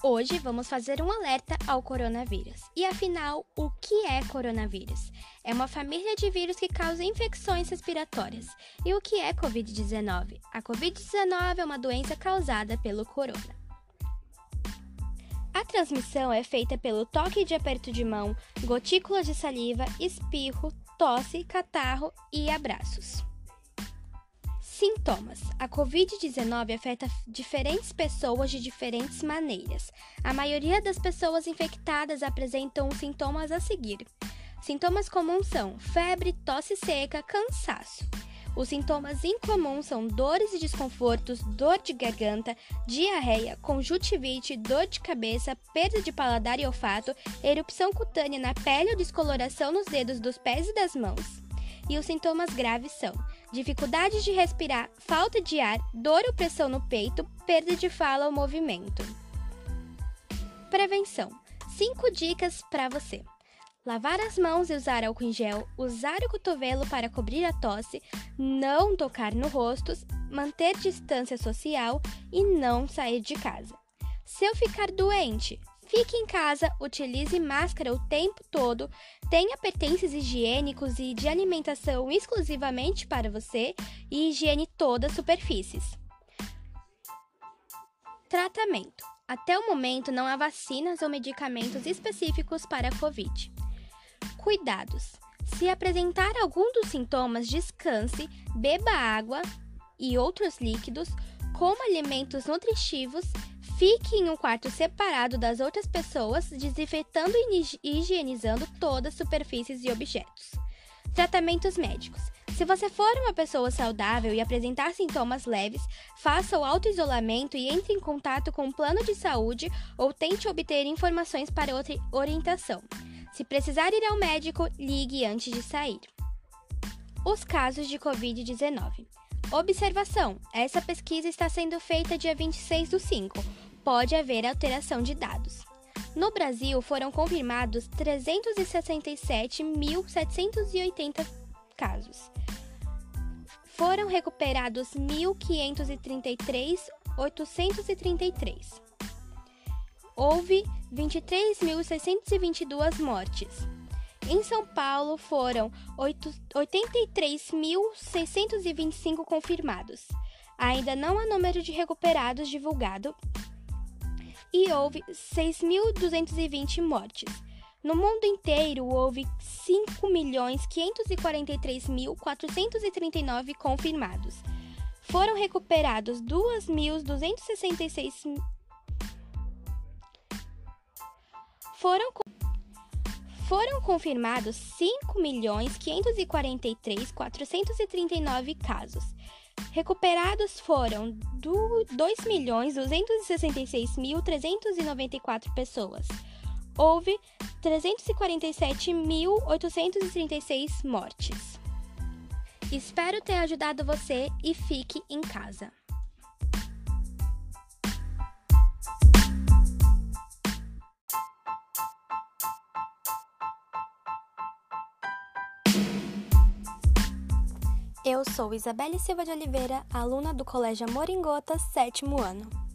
Hoje vamos fazer um alerta ao coronavírus. E afinal, o que é coronavírus? É uma família de vírus que causa infecções respiratórias. E o que é Covid-19? A Covid-19 é uma doença causada pelo corona. A transmissão é feita pelo toque de aperto de mão, gotículas de saliva, espirro, tosse, catarro e abraços. Sintomas: A Covid-19 afeta diferentes pessoas de diferentes maneiras. A maioria das pessoas infectadas apresentam os sintomas a seguir. Sintomas comuns são febre, tosse seca, cansaço. Os sintomas incomuns são dores e desconfortos, dor de garganta, diarreia, conjuntivite, dor de cabeça, perda de paladar e olfato, erupção cutânea na pele ou descoloração nos dedos dos pés e das mãos. E os sintomas graves são dificuldade de respirar, falta de ar, dor ou pressão no peito, perda de fala ou movimento. Prevenção: 5 dicas para você. Lavar as mãos e usar álcool em gel, usar o cotovelo para cobrir a tosse, não tocar no rosto, manter distância social e não sair de casa. Se eu ficar doente, Fique em casa, utilize máscara o tempo todo, tenha pertences higiênicos e de alimentação exclusivamente para você e higiene todas as superfícies. Tratamento: Até o momento não há vacinas ou medicamentos específicos para a Covid. Cuidados: Se apresentar algum dos sintomas, descanse, beba água e outros líquidos, coma alimentos nutritivos Fique em um quarto separado das outras pessoas, desinfetando e higienizando todas as superfícies e objetos. Tratamentos médicos. Se você for uma pessoa saudável e apresentar sintomas leves, faça o auto-isolamento e entre em contato com um plano de saúde ou tente obter informações para outra orientação. Se precisar ir ao médico, ligue antes de sair. Os casos de Covid-19. Observação: essa pesquisa está sendo feita dia 26 do 5 pode haver alteração de dados. No Brasil, foram confirmados 367.780 casos. Foram recuperados 1.533.833. Houve 23.622 mortes. Em São Paulo, foram 83.625 confirmados. Ainda não há número de recuperados divulgado e houve 6.220 mortes. No mundo inteiro, houve 5.543.439 confirmados. Foram recuperados 2.266 foram foram confirmados 5.543.439 casos Recuperados foram 2.266.394 pessoas. Houve 347.836 mortes. Espero ter ajudado você e fique em casa. Eu sou Isabelle Silva de Oliveira, aluna do Colégio Moringota, sétimo ano.